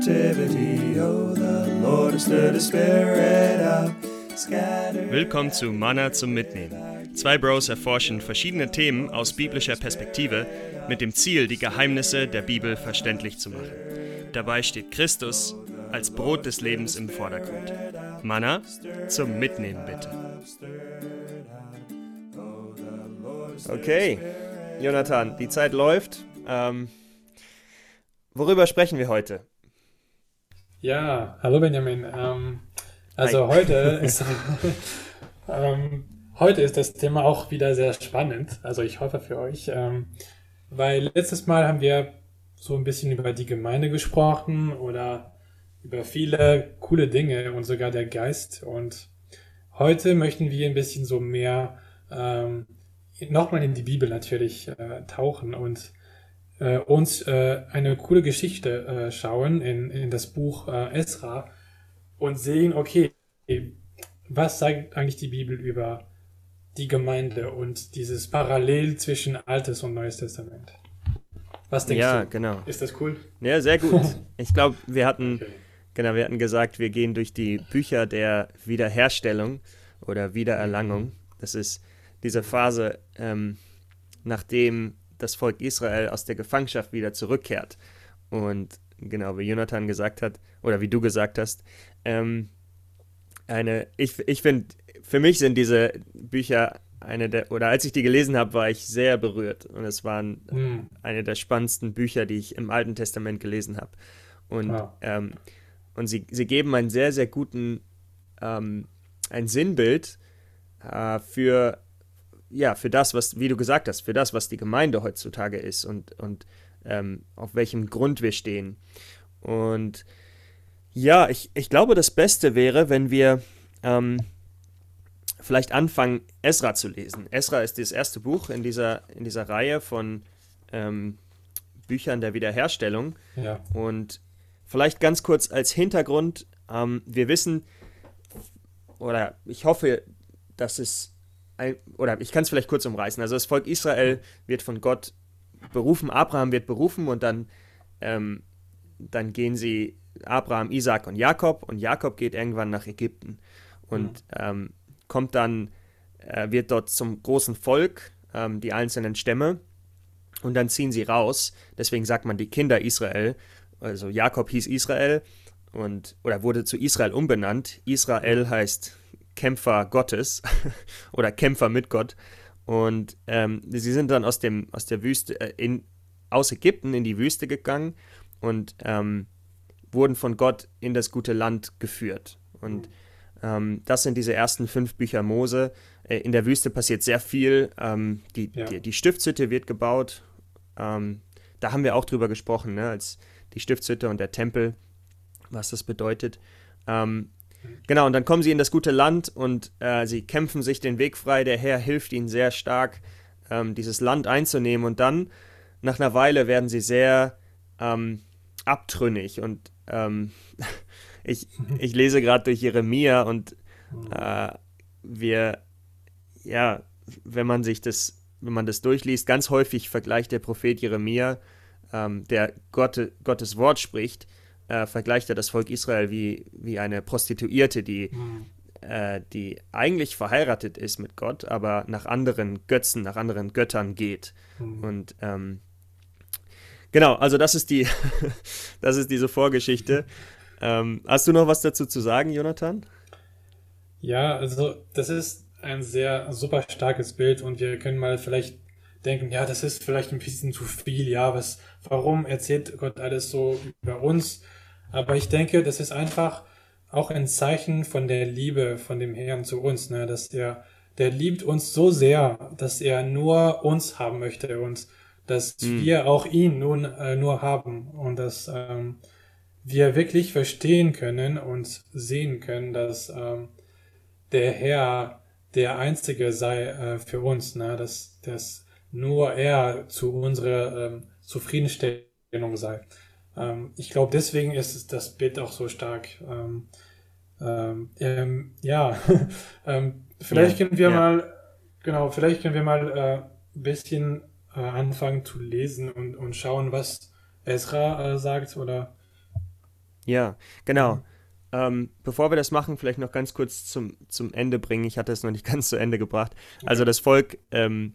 captivity. Oh, the Lord has stirred the spirit up. Willkommen zu Manna zum Mitnehmen. Zwei Bros erforschen verschiedene Themen aus biblischer Perspektive mit dem Ziel, die Geheimnisse der Bibel verständlich zu machen. Dabei steht Christus als Brot des Lebens im Vordergrund. Manna zum Mitnehmen bitte. Okay, Jonathan, die Zeit läuft. Ähm, worüber sprechen wir heute? Ja, hallo Benjamin. Ähm, also Hi. heute ist ähm, heute ist das Thema auch wieder sehr spannend. Also ich hoffe für euch, ähm, weil letztes Mal haben wir so ein bisschen über die Gemeinde gesprochen oder über viele coole Dinge und sogar der Geist. Und heute möchten wir ein bisschen so mehr ähm, nochmal in die Bibel natürlich äh, tauchen und äh, uns äh, eine coole Geschichte äh, schauen in, in das Buch äh, Esra und sehen, okay, was sagt eigentlich die Bibel über die Gemeinde und dieses Parallel zwischen Altes und Neues Testament? Was denkst ja, du? Ja, genau. Ist das cool? Ja, sehr gut. Ich glaube, wir hatten, okay. genau, wir hatten gesagt, wir gehen durch die Bücher der Wiederherstellung oder Wiedererlangung. Das ist diese Phase, ähm, nachdem das Volk Israel aus der Gefangenschaft wieder zurückkehrt. Und genau, wie Jonathan gesagt hat, oder wie du gesagt hast, ähm, eine, ich, ich finde, für mich sind diese Bücher eine der, oder als ich die gelesen habe, war ich sehr berührt. Und es waren mhm. eine der spannendsten Bücher, die ich im Alten Testament gelesen habe. Und, ja. ähm, und sie, sie geben einen sehr, sehr guten, ähm, ein Sinnbild äh, für, ja, für das, was, wie du gesagt hast, für das, was die Gemeinde heutzutage ist und, und ähm, auf welchem Grund wir stehen. Und ja, ich, ich glaube, das Beste wäre, wenn wir ähm, vielleicht anfangen, Esra zu lesen. Esra ist das erste Buch in dieser, in dieser Reihe von ähm, Büchern der Wiederherstellung. Ja. Und vielleicht ganz kurz als Hintergrund, ähm, wir wissen, oder ich hoffe, dass es, oder ich kann es vielleicht kurz umreißen. Also das Volk Israel wird von Gott berufen, Abraham wird berufen und dann, ähm, dann gehen sie Abraham, Isaac und Jakob und Jakob geht irgendwann nach Ägypten und mhm. ähm, kommt dann, äh, wird dort zum großen Volk, ähm, die einzelnen Stämme und dann ziehen sie raus. Deswegen sagt man die Kinder Israel. Also Jakob hieß Israel und oder wurde zu Israel umbenannt. Israel heißt Kämpfer Gottes oder Kämpfer mit Gott. Und ähm, sie sind dann aus dem aus der Wüste äh, in aus Ägypten in die Wüste gegangen und ähm, wurden von Gott in das gute Land geführt. Und ähm, das sind diese ersten fünf Bücher Mose. Äh, in der Wüste passiert sehr viel. Ähm, die, ja. die, die, Stiftshütte wird gebaut. Ähm, da haben wir auch drüber gesprochen, ne, als die Stiftshütte und der Tempel, was das bedeutet. Ähm, genau, und dann kommen sie in das gute Land und äh, sie kämpfen sich den Weg frei. Der Herr hilft ihnen sehr stark, ähm, dieses Land einzunehmen. Und dann, nach einer Weile, werden sie sehr ähm, abtrünnig und ähm, ich, ich lese gerade durch Jeremia und äh, wir, ja, wenn man sich das, wenn man das durchliest, ganz häufig vergleicht der Prophet Jeremia, ähm, der Gott, Gottes Wort spricht, äh, vergleicht er das Volk Israel wie, wie eine Prostituierte, die, mhm. äh, die eigentlich verheiratet ist mit Gott, aber nach anderen Götzen, nach anderen Göttern geht. Mhm. Und ähm, Genau, also das ist die, das ist diese Vorgeschichte. Ähm, hast du noch was dazu zu sagen, Jonathan? Ja, also das ist ein sehr super starkes Bild und wir können mal vielleicht denken, ja, das ist vielleicht ein bisschen zu viel, ja, was, warum erzählt Gott alles so über uns? Aber ich denke, das ist einfach auch ein Zeichen von der Liebe von dem Herrn zu uns, ne, dass er, der liebt uns so sehr, dass er nur uns haben möchte und dass mhm. wir auch ihn nun äh, nur haben und dass ähm, wir wirklich verstehen können und sehen können, dass ähm, der Herr der Einzige sei äh, für uns, ne? dass, dass nur er zu unserer ähm, Zufriedenstellung sei. Ähm, ich glaube, deswegen ist das Bild auch so stark. Ähm, ähm, ähm ja, ähm, vielleicht können wir ja. mal, genau, vielleicht können wir mal äh, ein bisschen äh, anfangen zu lesen und, und schauen, was Ezra äh, sagt oder Ja, genau. Ähm, bevor wir das machen, vielleicht noch ganz kurz zum, zum Ende bringen. Ich hatte es noch nicht ganz zu Ende gebracht. Also das Volk ähm,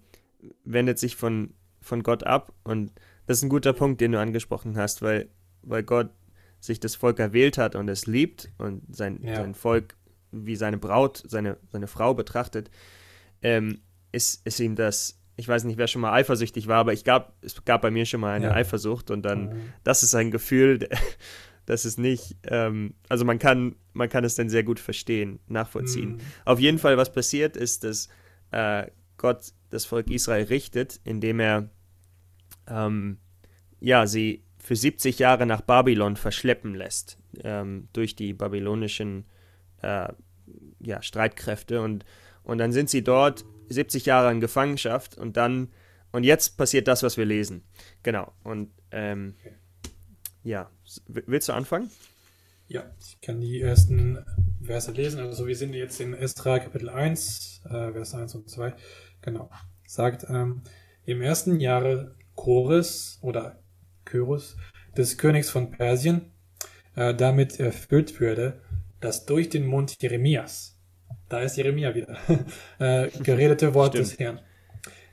wendet sich von, von Gott ab und das ist ein guter Punkt, den du angesprochen hast, weil, weil Gott sich das Volk erwählt hat und es liebt und sein, Ja. sein Volk wie seine Braut, seine, seine Frau betrachtet, ähm, ist, ist ihm das, ich weiß nicht, wer schon mal eifersüchtig war, aber ich gab, es gab bei mir schon mal eine Ja. Eifersucht und dann, Mhm. das ist ein Gefühl, das ist nicht, ähm, also man kann, man kann es dann sehr gut verstehen, nachvollziehen. Mhm. Auf jeden Fall, was passiert, ist, dass äh, Gott das Volk Israel richtet, indem er ähm, ja, sie für 70 Jahre nach Babylon verschleppen lässt ähm, durch die babylonischen äh, ja, Streitkräfte und, und dann sind sie dort 70 Jahre in Gefangenschaft und dann und jetzt passiert das, was wir lesen. Genau. Und ähm, ja, willst du anfangen? Ja, ich kann die ersten Verse lesen. Also wir sind jetzt in Esra Kapitel 1, äh, Vers 1 und 2. Genau. Sagt, ähm, im ersten Jahre Chores oder Kyros des Königs von Persien, äh, damit erfüllt würde, dass durch den Mund Jeremias, da ist Jeremia wieder, äh, geredete Wort Stimmt. des Herrn,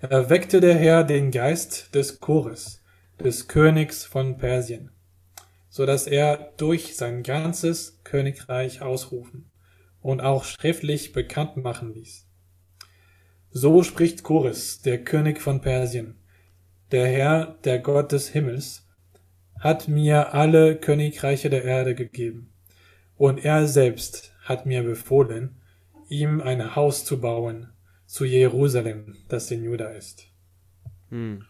äh, weckte der Herr den Geist des Chores, des Königs von Persien, so dass er durch sein ganzes Königreich ausrufen und auch schriftlich bekannt machen ließ. So spricht Chores, der König von Persien. Der Herr, der Gott des Himmels, hat mir alle Königreiche der Erde gegeben, und er selbst hat mir befohlen, ihm ein Haus zu bauen zu Jerusalem, das in Juda ist. Hm.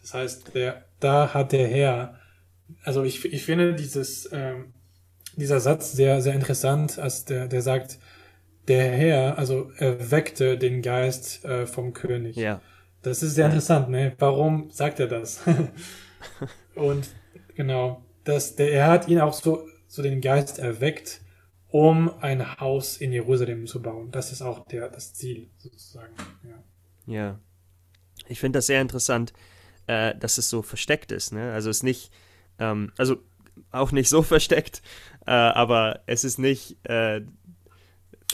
Das heißt, der, da hat der Herr, also ich, ich finde dieses, ähm, dieser Satz sehr, sehr interessant, als der, der sagt, der Herr, also er weckte den Geist äh, vom König. Ja. Das ist sehr interessant, ne? Warum sagt er das? Und genau, das, der, er hat ihn auch so, so den Geist erweckt, um ein Haus in Jerusalem zu bauen. Das ist auch der, das Ziel, sozusagen. Ja. Ja. Ich finde das sehr interessant, äh, dass es so versteckt ist. Ne? Also es ist nicht, ähm, also auch nicht so versteckt, äh, aber es ist nicht, äh,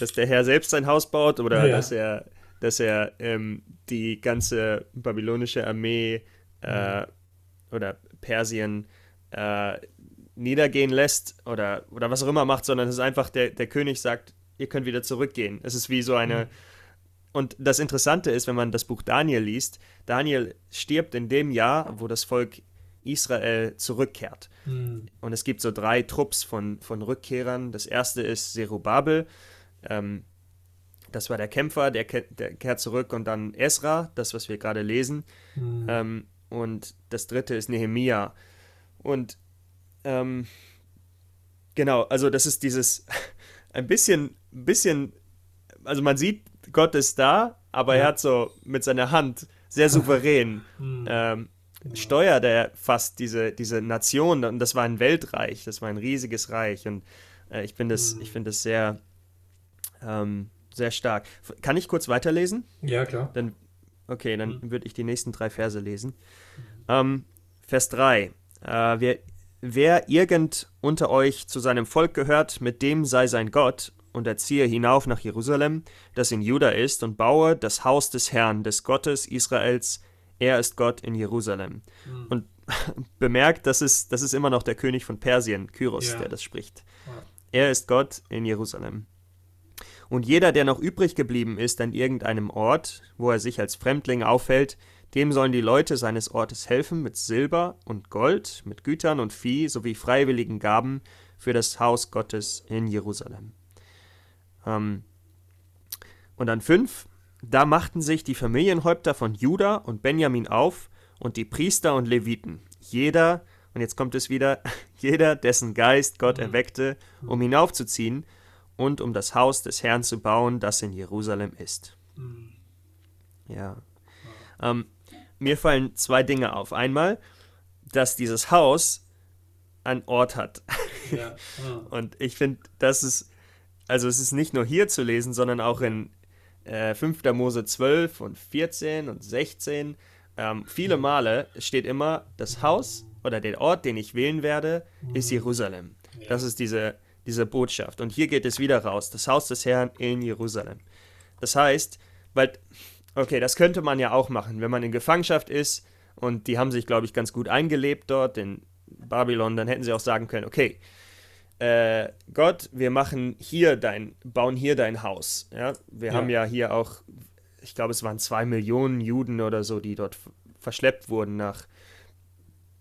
dass der Herr selbst sein Haus baut oder Ja. dass er, dass er ähm, die ganze babylonische Armee äh, oder Persien äh, niedergehen lässt oder, oder was auch immer macht, sondern es ist einfach, der, der König sagt, ihr könnt wieder zurückgehen. Es ist wie so eine, und das Interessante ist, wenn man das Buch Daniel liest, Daniel stirbt in dem Jahr, wo das Volk Israel zurückkehrt. Hm. Und es gibt so drei Trupps von, von Rückkehrern. Das erste ist Zerubabel. Ähm, das war der Kämpfer, der, ke der kehrt zurück. Und dann Esra, das, was wir gerade lesen. Hm. Ähm, und das dritte ist Nehemia. Und ähm, genau, also das ist dieses ein bisschen, bisschen, also man sieht, Gott ist da, aber er Ja. hat so mit seiner Hand sehr souverän Hm. ähm, Genau. steuert er fast diese, diese Nation und das war ein Weltreich, das war ein riesiges Reich und äh, ich finde das, Mhm. ich finde das sehr, ähm, sehr stark. Kann ich kurz weiterlesen? Ja, klar. Dann, okay, dann Mhm. würde ich die nächsten drei Verse lesen. Ähm, Vers 3. Äh, wer, wer irgend unter euch zu seinem Volk gehört, mit dem sei sein Gott, und er ziehe hinauf nach Jerusalem, das in Juda ist, und baue das Haus des Herrn, des Gottes Israels. Er ist Gott in Jerusalem. Hm. Und bemerkt, das ist, das ist immer noch der König von Persien, Kyros, Ja. der das spricht. Ja. Er ist Gott in Jerusalem. Und jeder, der noch übrig geblieben ist an irgendeinem Ort, wo er sich als Fremdling aufhält, dem sollen die Leute seines Ortes helfen mit Silber und Gold, mit Gütern und Vieh sowie freiwilligen Gaben für das Haus Gottes in Jerusalem. Ähm, und dann fünf, da machten sich die Familienhäupter von Juda und Benjamin auf und die Priester und Leviten, jeder, und jetzt kommt es wieder, jeder, dessen Geist Gott Mhm. erweckte, um hinaufzuziehen und um das Haus des Herrn zu bauen, das in Jerusalem ist. Hm. Ja. Ähm, mir fallen zwei Dinge auf. Einmal, dass dieses Haus einen Ort hat. Ja. Ah. Und ich finde, das ist, also es ist nicht nur hier zu lesen, sondern auch in äh, 5. Mose 12 und 14 und 16. Ähm, viele Male steht immer, das Haus oder der Ort, den ich wählen werde, ist Jerusalem. Ja. Das ist diese, diese Botschaft. Und hier geht es wieder raus. Das Haus des Herrn in Jerusalem. Das heißt, weil, okay, das könnte man ja auch machen, wenn man in Gefangenschaft ist und die haben sich, glaube ich, ganz gut eingelebt dort in Babylon, dann hätten sie auch sagen können, okay, äh, Gott, wir machen hier dein, bauen hier dein Haus. Ja? Wir ja. haben ja hier auch, ich glaube, es waren zwei Millionen Juden oder so, die dort verschleppt wurden nach,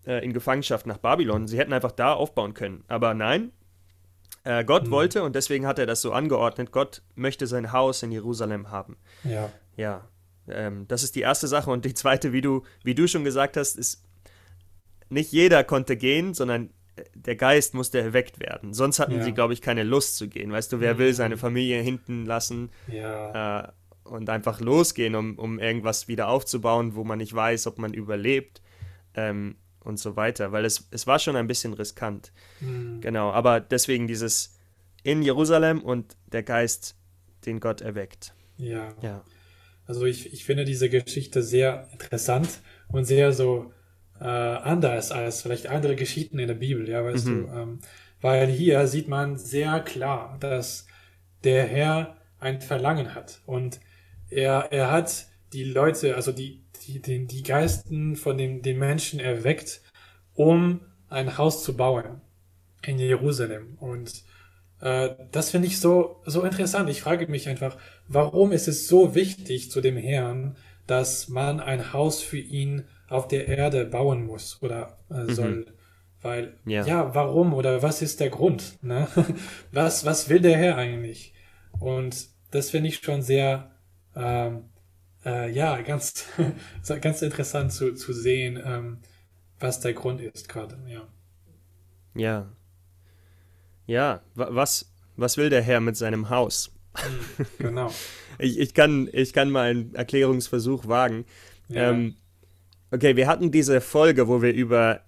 äh, in Gefangenschaft nach Babylon. Sie hätten einfach da aufbauen können. Aber nein, äh, Gott mhm. wollte und deswegen hat er das so angeordnet. Gott möchte sein Haus in Jerusalem haben. Ja. Ja. Ähm, das ist die erste Sache. Und die zweite, wie du, wie du schon gesagt hast, ist, nicht jeder konnte gehen, sondern der Geist musste erweckt werden. Sonst hatten ja. sie, glaube ich, keine Lust zu gehen. Weißt du, wer mhm. will seine Familie hinten lassen ja. äh, und einfach losgehen, um, um irgendwas wieder aufzubauen, wo man nicht weiß, ob man überlebt ähm, und so weiter. Weil es, es war schon ein bisschen riskant. Mhm. Genau, aber deswegen dieses in Jerusalem und der Geist, den Gott erweckt. Ja. ja. Also ich, ich finde diese Geschichte sehr interessant und sehr so äh, anders als vielleicht andere Geschichten in der Bibel, ja, weißt mhm. du. Ähm, weil hier sieht man sehr klar, dass der Herr ein Verlangen hat und er, er hat die Leute, also die, die, die, die Geisten von den, den Menschen erweckt, um ein Haus zu bauen in Jerusalem. Und äh, das finde ich so, so interessant. Ich frage mich einfach, warum ist es so wichtig zu dem Herrn, dass man ein Haus für ihn auf der Erde bauen muss oder äh, mhm. soll. Mhm. Weil, ja. ja. warum oder was ist der Grund? Ne? was, was will der Herr eigentlich? Und das finde ich schon sehr, ähm, äh, ja, ganz, ganz interessant zu, zu sehen, ähm, was der Grund ist gerade, ja. Ja. Ja, was, was will der Herr mit seinem Haus? Mhm, genau. ich, ich, kann, ich kann mal einen Erklärungsversuch wagen. Ja. Ähm, Okay, wir hatten diese Folge, wo wir über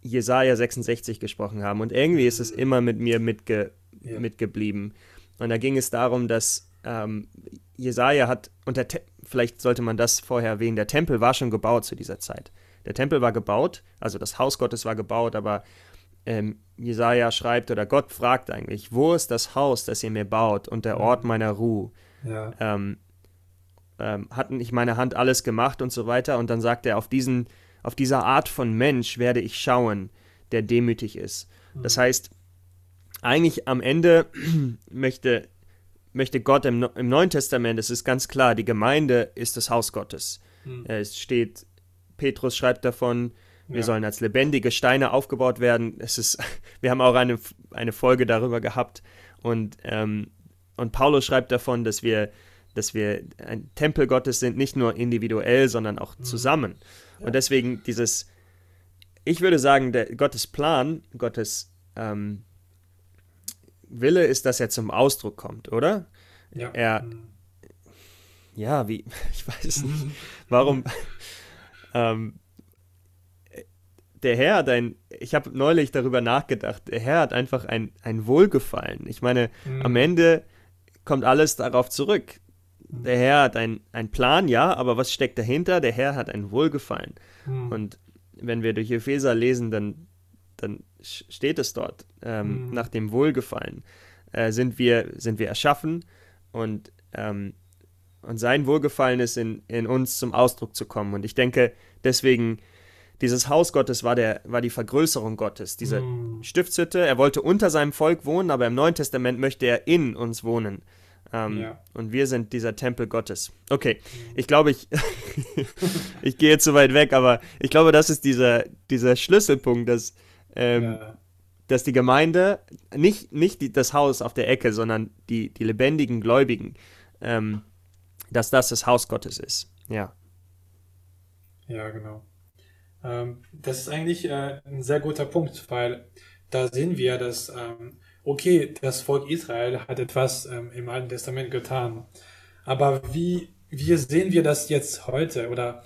Jesaja 66 gesprochen haben und irgendwie ist es immer mit mir mitge ja. mitgeblieben. Und da ging es darum, dass ähm, Jesaja hat, und der vielleicht sollte man das vorher erwähnen, der Tempel war schon gebaut zu dieser Zeit. Der Tempel war gebaut, also das Haus Gottes war gebaut, aber ähm, Jesaja schreibt oder Gott fragt eigentlich, wo ist das Haus, das ihr mir baut und der Ort meiner Ruhe? Ja. Ähm, ähm, hat nicht meine Hand alles gemacht und so weiter. Und dann sagt er, auf, diesen, auf dieser Art von Mensch werde ich schauen, der demütig ist. Mhm. Das heißt, eigentlich am Ende möchte, möchte Gott im, im Neuen Testament, es ist ganz klar, die Gemeinde ist das Haus Gottes. Mhm. Es steht, Petrus schreibt davon, wir ja. sollen als lebendige Steine aufgebaut werden. Es ist, wir haben auch eine, eine Folge darüber gehabt. Und, ähm, und Paulus schreibt davon, dass wir dass wir ein Tempel Gottes sind, nicht nur individuell, sondern auch mhm. zusammen. Ja. Und deswegen dieses, ich würde sagen, der Gottes Plan, Gottes ähm, Wille ist, dass er zum Ausdruck kommt, oder? Ja. Er, mhm. ja, wie, ich weiß nicht, warum, ähm, der Herr hat ein, ich habe neulich darüber nachgedacht, der Herr hat einfach ein, ein Wohlgefallen. Ich meine, mhm. am Ende kommt alles darauf zurück. Der Herr hat einen Plan, ja, aber was steckt dahinter? Der Herr hat ein Wohlgefallen. Mhm. Und wenn wir durch Epheser lesen, dann, dann steht es dort, ähm, mhm. nach dem Wohlgefallen äh, sind, wir, sind wir erschaffen und, ähm, und sein Wohlgefallen ist, in, in uns zum Ausdruck zu kommen. Und ich denke, deswegen, dieses Haus Gottes war, der, war die Vergrößerung Gottes, diese mhm. Stiftshütte. Er wollte unter seinem Volk wohnen, aber im Neuen Testament möchte er in uns wohnen. Ähm, ja. Und wir sind dieser Tempel Gottes. Okay, ich glaube, ich, ich gehe jetzt zu weit weg, aber ich glaube, das ist dieser, dieser Schlüsselpunkt, dass, ähm, ja. dass die Gemeinde, nicht, nicht die, das Haus auf der Ecke, sondern die, die lebendigen Gläubigen, ähm, dass das das Haus Gottes ist. Ja. Ja, genau. Ähm, das ist eigentlich äh, ein sehr guter Punkt, weil da sehen wir, dass ähm, okay, das Volk Israel hat etwas ähm, im Alten Testament getan. Aber wie, wie sehen wir das jetzt heute? Oder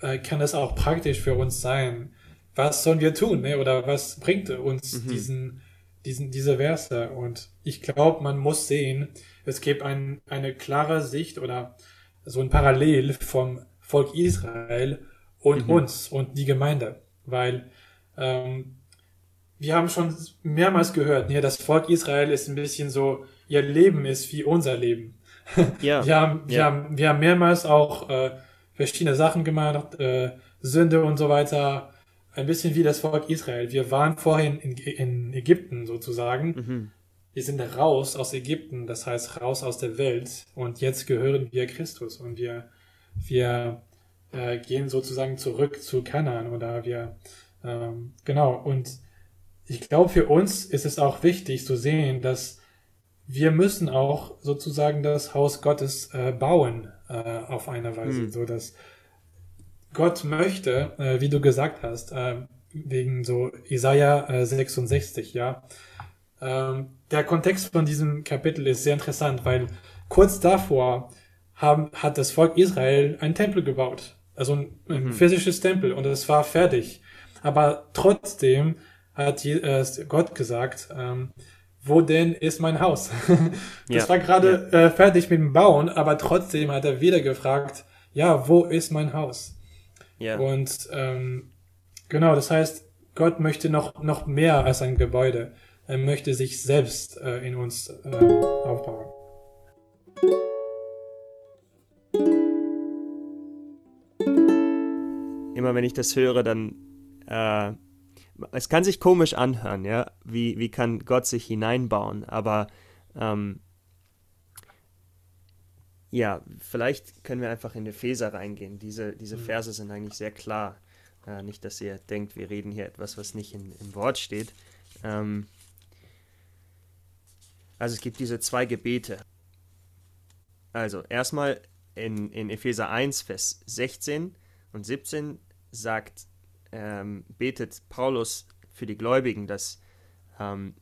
äh, kann das auch praktisch für uns sein? Was sollen wir tun? Ne? Oder was bringt uns mhm. diesen, diesen, diese Verse? Und ich glaube, man muss sehen, es gibt ein, eine klare Sicht oder so ein Parallel vom Volk Israel und mhm. uns und die Gemeinde. Weil ähm, wir haben schon mehrmals gehört, ja, das Volk Israel ist ein bisschen so, ihr Leben ist wie unser Leben. Ja. wir, haben, wir, ja. haben, wir haben mehrmals auch äh, verschiedene Sachen gemacht, äh, Sünde und so weiter. Ein bisschen wie das Volk Israel. Wir waren vorhin in, in Ägypten sozusagen. Mhm. Wir sind raus aus Ägypten, das heißt raus aus der Welt. Und jetzt gehören wir Christus und wir, wir äh, gehen sozusagen zurück zu Kanan oder wir, ähm, genau. Und ich glaube, für uns ist es auch wichtig zu sehen, dass wir müssen auch sozusagen das Haus Gottes äh, bauen äh, auf eine Weise, hm. so dass Gott möchte, äh, wie du gesagt hast, äh, wegen so Isaiah äh, 66, ja. Ähm, der Kontext von diesem Kapitel ist sehr interessant, weil kurz davor haben, hat das Volk Israel einen Tempel gebaut, also ein, ein mhm. physisches Tempel und es war fertig. Aber trotzdem hat äh, Gott gesagt, ähm, wo denn ist mein Haus? das ja, war gerade ja. äh, fertig mit dem Bauen, aber trotzdem hat er wieder gefragt, ja, wo ist mein Haus? Ja. Und ähm, genau, das heißt, Gott möchte noch, noch mehr als ein Gebäude. Er möchte sich selbst äh, in uns äh, aufbauen. Immer wenn ich das höre, dann äh, es kann sich komisch anhören, ja, wie, wie kann Gott sich hineinbauen, aber ähm, ja, vielleicht können wir einfach in Epheser reingehen. Diese, diese mhm. Verse sind eigentlich sehr klar. Äh, nicht, dass ihr denkt, wir reden hier etwas, was nicht in, im Wort steht. Ähm, also es gibt diese zwei Gebete. Also erstmal in, in Epheser 1, Vers 16 und 17 sagt ähm, betet Paulus für die Gläubigen, dass ähm,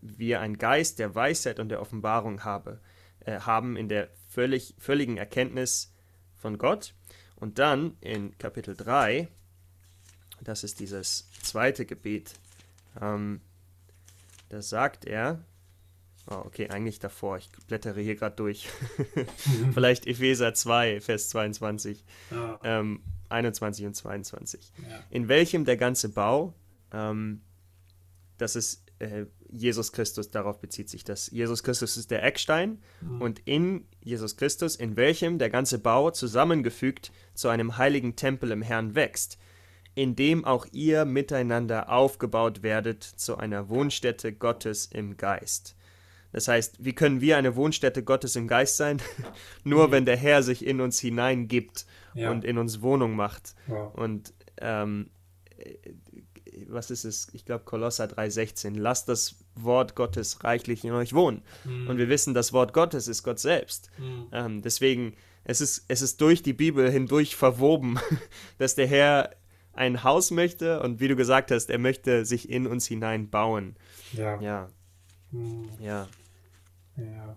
wir einen Geist der Weisheit und der Offenbarung habe, äh, haben in der völlig, völligen Erkenntnis von Gott. Und dann in Kapitel 3, das ist dieses zweite Gebet, ähm, da sagt er, oh, okay, eigentlich davor, ich blättere hier gerade durch, vielleicht Epheser 2, Vers 22. Ja. Ähm, 21 und 22, ja. in welchem der ganze Bau, ähm, das ist äh, Jesus Christus, darauf bezieht sich das. Jesus Christus ist der Eckstein mhm. und in Jesus Christus, in welchem der ganze Bau zusammengefügt zu einem heiligen Tempel im Herrn wächst, in dem auch ihr miteinander aufgebaut werdet zu einer Wohnstätte Gottes im Geist. Das heißt, wie können wir eine Wohnstätte Gottes im Geist sein? Nur mhm. wenn der Herr sich in uns hineingibt ja. und in uns Wohnung macht. Wow. Und ähm, was ist es? Ich glaube Kolosser 3,16. Lasst das Wort Gottes reichlich in euch wohnen. Mhm. Und wir wissen, das Wort Gottes ist Gott selbst. Mhm. Ähm, deswegen, es ist, es ist durch die Bibel hindurch verwoben, dass der Herr ein Haus möchte und wie du gesagt hast, er möchte sich in uns hinein bauen. Ja. Ja. Mhm. Ja. Ja.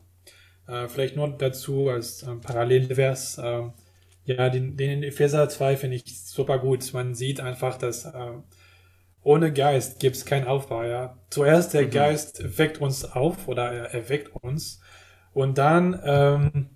Äh, vielleicht nur dazu als äh, Parallelvers. Äh, ja, den, den in Epheser 2 finde ich super gut. Man sieht einfach, dass äh, ohne Geist gibt es keinen Aufbau. Ja? Zuerst der mhm. Geist weckt uns auf oder er erweckt uns und dann ähm,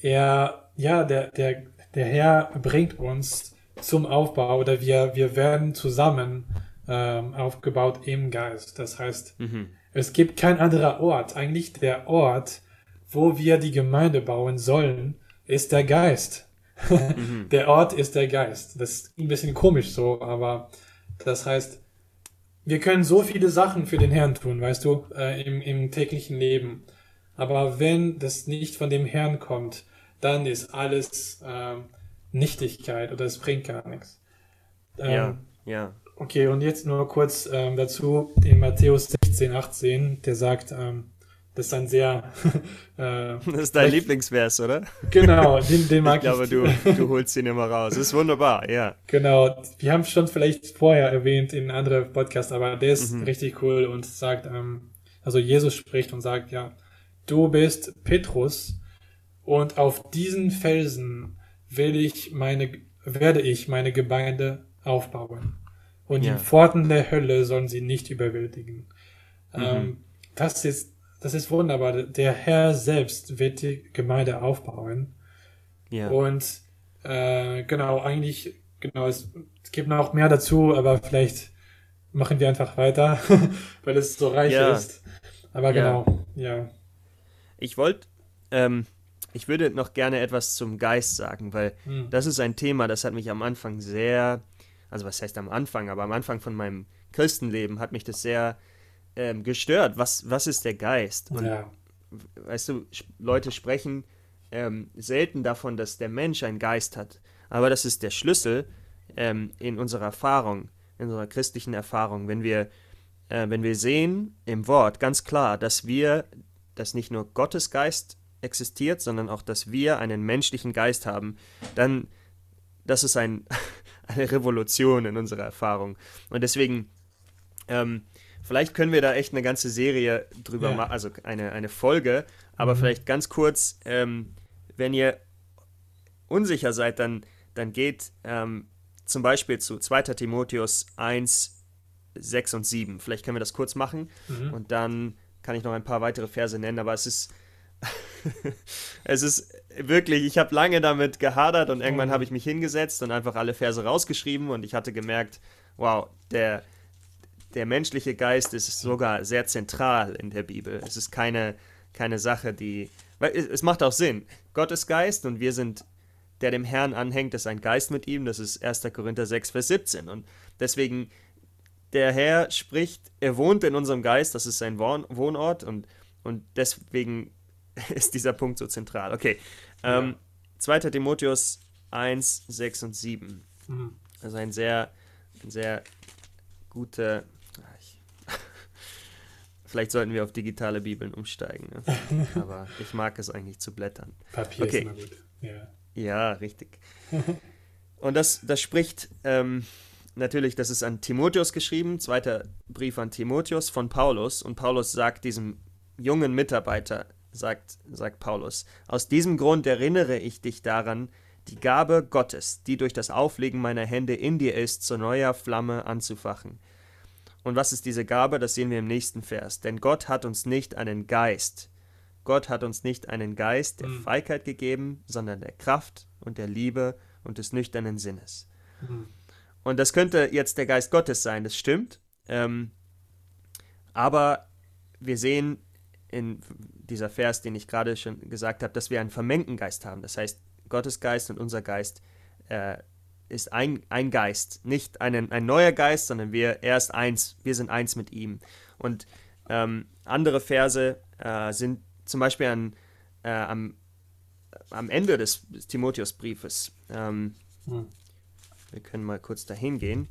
er, ja, der, der, der Herr bringt uns zum Aufbau oder wir, wir werden zusammen ähm, aufgebaut im Geist. Das heißt, mhm. es gibt kein anderer Ort. Eigentlich der Ort, wo wir die Gemeinde bauen sollen, ist der Geist mhm. Der Ort ist der Geist. Das ist ein bisschen komisch so, aber das heißt, wir können so viele Sachen für den Herrn tun, weißt du, äh, im, im täglichen Leben. Aber wenn das nicht von dem Herrn kommt, dann ist alles äh, Nichtigkeit oder es bringt gar nichts. Ähm, ja, ja. Okay, und jetzt nur kurz ähm, dazu in Matthäus 16, 18, der sagt, ähm, das ist ein sehr. Äh, das ist dein Lieblingsvers, oder? Genau, den, den mag ich. Glaube, ich glaube, du, du holst ihn immer raus. Das ist wunderbar, ja. Genau. Wir haben es schon vielleicht vorher erwähnt in anderen Podcasts, aber der ist mhm. richtig cool und sagt, ähm, also Jesus spricht und sagt, ja, du bist Petrus und auf diesen Felsen will ich meine, werde ich meine Gemeinde aufbauen. Und ja. die Pforten der Hölle sollen sie nicht überwältigen. Mhm. Ähm, das ist das ist wunderbar. Der Herr selbst wird die Gemeinde aufbauen. Ja. Und äh, genau, eigentlich, genau, es, gibt noch mehr dazu, aber vielleicht machen wir einfach weiter, weil es so reich Ja. ist. Aber Ja. genau, ja. Ich wollte, ähm, ich würde noch gerne etwas zum Geist sagen, weil Hm. das ist ein Thema, das hat mich am Anfang sehr, also was heißt am Anfang, aber am Anfang von meinem Christenleben hat mich das sehr ähm, gestört. Was, was ist der Geist? Und ja. weißt du, Leute sprechen ähm, selten davon, dass der Mensch einen Geist hat. Aber das ist der Schlüssel ähm, in unserer Erfahrung, in unserer christlichen Erfahrung. Wenn wir, äh, wenn wir sehen im Wort ganz klar, dass wir, dass nicht nur Gottes Geist existiert, sondern auch, dass wir einen menschlichen Geist haben, dann, das ist ein, eine Revolution in unserer Erfahrung. Und deswegen, ähm, vielleicht können wir da echt eine ganze Serie drüber Ja. machen, also eine, eine Folge, aber Mhm. vielleicht ganz kurz, ähm, wenn ihr unsicher seid, dann, dann geht ähm, zum Beispiel zu 2. Timotheus 1, 6 und 7. Vielleicht können wir das kurz machen Mhm. und dann kann ich noch ein paar weitere Verse nennen, aber es ist es ist wirklich, ich habe lange damit gehadert und irgendwann Mhm. habe ich mich hingesetzt und einfach alle Verse rausgeschrieben und ich hatte gemerkt, wow, der, der menschliche Geist ist sogar sehr zentral in der Bibel. Es ist keine, keine Sache, die. Weil es, macht auch Sinn. Gott ist Geist und wir sind, der dem Herrn anhängt, ist ein Geist mit ihm. Das ist 1. Korinther 6, Vers 17. Und deswegen, der Herr spricht, er wohnt in unserem Geist, das ist sein Wohn Wohnort und, und deswegen ist dieser Punkt so zentral. Okay. Ähm, 2. Timotheus 1, 6 und 7. Mhm. Also ein sehr, ein sehr guter. Ich, vielleicht sollten wir auf digitale Bibeln umsteigen. Ne? Aber ich mag es eigentlich zu blättern. Papier Okay. ist immer gut. Ja. Ja, richtig. Und das, das spricht ähm, natürlich, das ist an Timotheus geschrieben, zweiter Brief an Timotheus von Paulus. Und Paulus sagt diesem jungen Mitarbeiter, sagt, sagt Paulus, aus diesem Grund erinnere ich dich daran, die Gabe Gottes, die durch das Auflegen meiner Hände in dir ist, zu neuer Flamme anzufachen. Und was ist diese Gabe? Das sehen wir im nächsten Vers. Denn Gott hat uns nicht einen Geist, Gott hat uns nicht einen Geist der Mhm. Feigheit gegeben, sondern der Kraft und der Liebe und des nüchternen Sinnes. Mhm. Und das könnte jetzt der Geist Gottes sein, das stimmt. Ähm, aber wir sehen in dieser Vers, den ich gerade schon gesagt habe, dass wir einen vermengten Geist haben. Das heißt, Gottes Geist und unser Geist äh, ist ein, ein Geist, nicht einen, ein neuer Geist, sondern wir, er ist eins, wir sind eins mit ihm. Und ähm, andere Verse äh, sind zum Beispiel an, äh, am, am Ende des, des Timotheusbriefes. Ähm, Mhm. wir können mal kurz dahin gehen.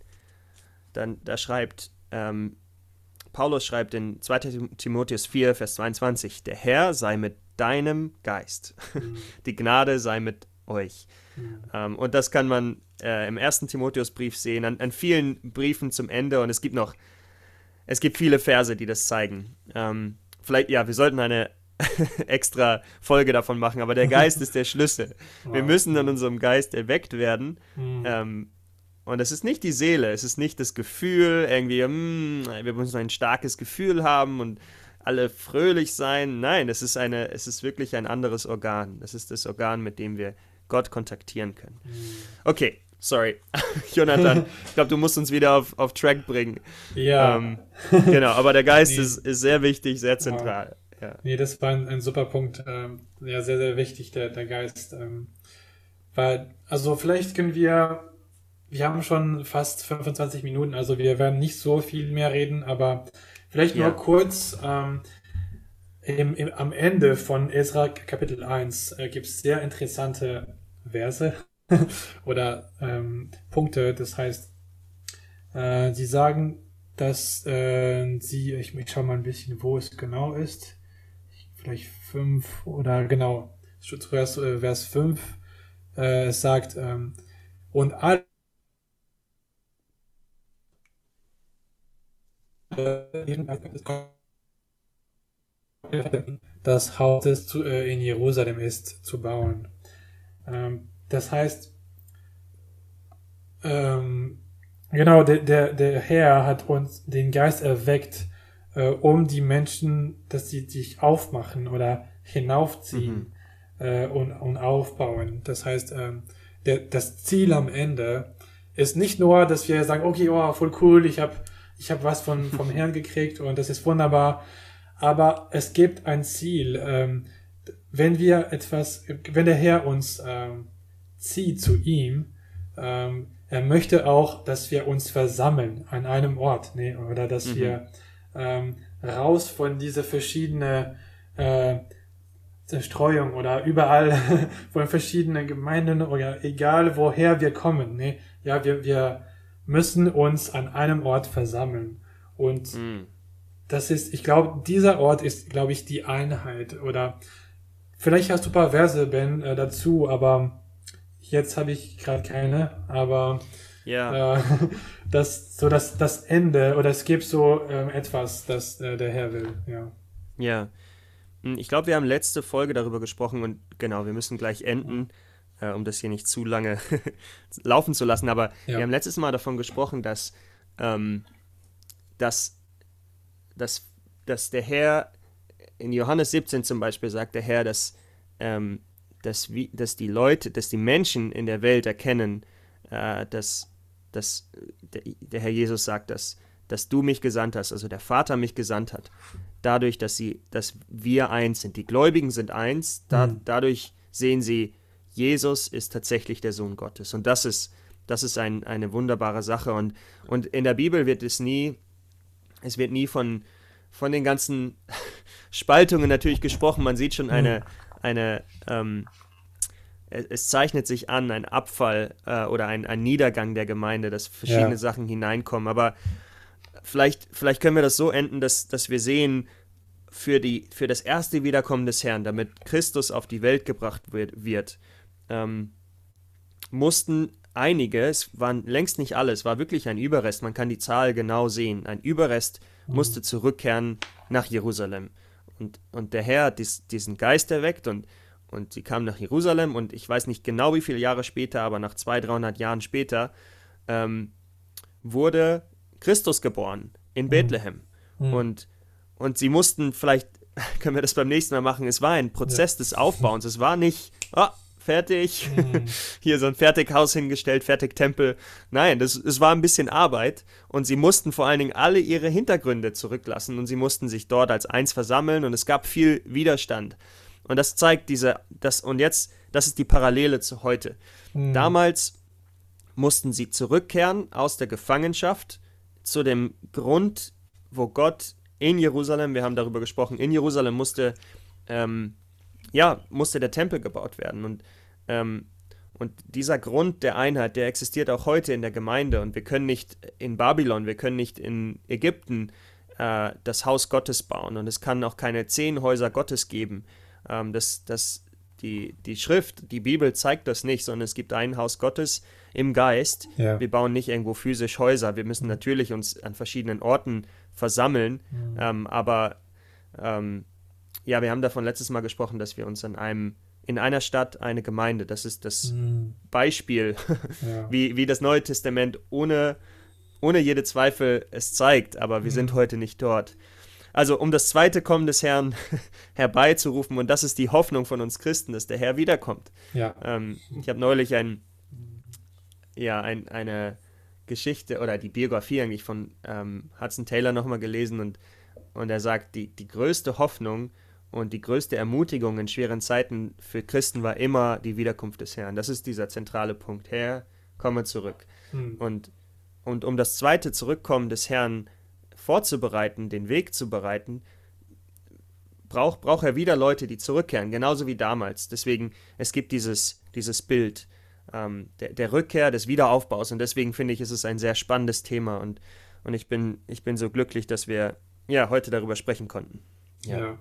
Dann, da schreibt, ähm, Paulus schreibt in 2. Tim- Timotheus 4, Vers 22, der Herr sei mit deinem Geist. Mhm. Die Gnade sei mit euch. Mhm. Ähm, und das kann man äh, im ersten Timotheusbrief sehen, an, an vielen Briefen zum Ende. Und es gibt noch, es gibt viele Verse, die das zeigen. Ähm, vielleicht, ja, wir sollten eine extra Folge davon machen, aber der Geist ist der Schlüssel. Wir müssen an unserem Geist erweckt werden. Mhm. Ähm, und es ist nicht die Seele, es ist nicht das Gefühl, irgendwie, hm, wir müssen ein starkes Gefühl haben und alle fröhlich sein. Nein, es ist, eine, es ist wirklich ein anderes Organ. Es ist das Organ, mit dem wir Gott kontaktieren können. Mhm. Okay, sorry. Jonathan, ich glaube, du musst uns wieder auf, auf Track bringen. Ja. Ähm, genau, aber der Geist Nee. ist, ist sehr wichtig, sehr zentral. Ja. Nee, das war ein, ein super Punkt. Ähm, ja, sehr, sehr wichtig, der, der Geist. Ähm, weil, also vielleicht können wir, wir haben schon fast 25 Minuten, also wir werden nicht so viel mehr reden, aber vielleicht Ja. nur kurz, ähm, im, im, am Ende von Ezra Kapitel 1 äh, gibt es sehr interessante Verse oder ähm, Punkte. Das heißt, äh, sie sagen, dass äh, sie, ich, ich schau mal ein bisschen, wo es genau ist. Vielleicht fünf oder genau, zuerst äh, Vers 5. Äh, es sagt, ähm, und all das Haus zu, äh, in Jerusalem ist, zu bauen. Ähm, das heißt, ähm, genau, der, der, der Herr hat uns den Geist erweckt, äh, um die Menschen, dass sie sich aufmachen oder hinaufziehen äh, und, und aufbauen. Das heißt, ähm, der, das Ziel am Ende ist nicht nur, dass wir sagen, okay, oh, voll cool, ich habe ich habe was von, vom Herrn gekriegt und das ist wunderbar. Aber es gibt ein Ziel. Ähm, wenn wir etwas, wenn der Herr uns ähm, zieht zu ihm, ähm, er möchte auch, dass wir uns versammeln an einem Ort, ne? oder dass mhm. wir ähm, raus von dieser verschiedene äh, Zerstreuung oder überall von verschiedenen Gemeinden oder egal woher wir kommen. Ne? Ja, wir, wir müssen uns an einem Ort versammeln. Und mhm. Das ist, ich glaube, dieser Ort ist, glaube ich, die Einheit. Oder vielleicht hast du ein paar Verse, Ben, äh, dazu, aber jetzt habe ich gerade keine. Aber ja. Äh, das, so das, das Ende oder es gibt so äh, etwas, das äh, der Herr will. Ja. Ja. Hm, ich glaube, wir haben letzte Folge darüber gesprochen und genau, wir müssen gleich enden, äh, um das hier nicht zu lange laufen zu lassen. Aber ja. wir haben letztes Mal davon gesprochen, dass, ähm, dass, dass, dass der Herr in Johannes 17 zum Beispiel sagt der Herr, dass, ähm, dass, wie, dass die Leute, dass die Menschen in der Welt erkennen, äh, dass, dass der, der Herr Jesus sagt, dass, dass du mich gesandt hast, also der Vater mich gesandt hat dadurch, dass sie, dass wir eins sind. Die Gläubigen sind eins, da, mhm. dadurch sehen sie, Jesus ist tatsächlich der Sohn Gottes. Und das ist, das ist ein, eine wunderbare Sache. Und, und in der Bibel wird es nie, es wird nie von, von den ganzen Spaltungen natürlich gesprochen. Man sieht schon eine, mhm. eine ähm, es zeichnet sich an, ein Abfall äh, oder ein, ein Niedergang der Gemeinde, dass verschiedene ja. Sachen hineinkommen. Aber vielleicht, vielleicht können wir das so enden, dass, dass wir sehen, für, die, für das erste Wiederkommen des Herrn, damit Christus auf die Welt gebracht wird, wird ähm, mussten einige, es waren längst nicht alle, es war wirklich ein Überrest, man kann die Zahl genau sehen, ein Überrest mhm. musste zurückkehren nach Jerusalem. Und, und der Herr hat dies, diesen Geist erweckt und, und sie kamen nach Jerusalem und ich weiß nicht genau wie viele Jahre später, aber nach 200, 300 Jahren später ähm, wurde Christus geboren in mhm. Bethlehem. Mhm. Und, und sie mussten vielleicht, können wir das beim nächsten Mal machen, es war ein Prozess ja. des Aufbauens. Es war nicht, oh, fertig, mhm. hier so ein Fertighaus hingestellt, fertig Tempel. Nein, das, es war ein bisschen Arbeit und sie mussten vor allen Dingen alle ihre Hintergründe zurücklassen und sie mussten sich dort als eins versammeln und es gab viel Widerstand. Und das zeigt diese, das, und jetzt, das ist die Parallele zu heute. Mhm. Damals mussten sie zurückkehren aus der Gefangenschaft zu dem Grund, wo Gott in Jerusalem, wir haben darüber gesprochen, in Jerusalem musste, ähm, ja, musste der Tempel gebaut werden. Und, ähm, und dieser Grund der Einheit, der existiert auch heute in der Gemeinde. Und wir können nicht in Babylon, wir können nicht in Ägypten äh, das Haus Gottes bauen. Und es kann auch keine zehn Häuser Gottes geben. Ähm, das, das, die, die Schrift, die Bibel zeigt das nicht, sondern es gibt ein Haus Gottes im Geist. Ja. Wir bauen nicht irgendwo physisch Häuser. Wir müssen natürlich uns an verschiedenen Orten versammeln, mhm. ähm, aber ähm, ja, wir haben davon letztes Mal gesprochen, dass wir uns an einem in einer Stadt eine Gemeinde, das ist das mhm. Beispiel, ja. wie, wie das Neue Testament ohne, ohne jede Zweifel es zeigt, aber wir mhm. sind heute nicht dort. Also um das zweite Kommen des Herrn herbeizurufen, und das ist die Hoffnung von uns Christen, dass der Herr wiederkommt. Ja. Ähm, ich habe neulich ein, ja, ein, eine Geschichte oder die Biografie eigentlich von ähm, Hudson Taylor nochmal gelesen und, und er sagt, die, die größte Hoffnung und die größte Ermutigung in schweren Zeiten für Christen war immer die Wiederkunft des Herrn. Das ist dieser zentrale Punkt. Herr, komme zurück. Hm. Und, und um das zweite Zurückkommen des Herrn vorzubereiten, den Weg zu bereiten, braucht, braucht er wieder Leute, die zurückkehren, genauso wie damals. Deswegen, es gibt dieses, dieses Bild ähm, der, der, Rückkehr, des Wiederaufbaus. Und deswegen finde ich, ist es ein sehr spannendes Thema. Und, und ich, bin, ich bin so glücklich, dass wir ja, heute darüber sprechen konnten. Ja. ja.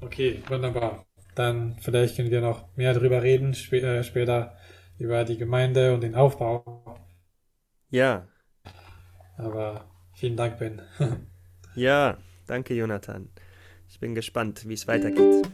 Okay, wunderbar. Dann vielleicht können wir noch mehr darüber reden, sp äh, später über die Gemeinde und den Aufbau. Ja. Aber vielen Dank, Ben. ja, danke, Jonathan. Ich bin gespannt, wie es weitergeht.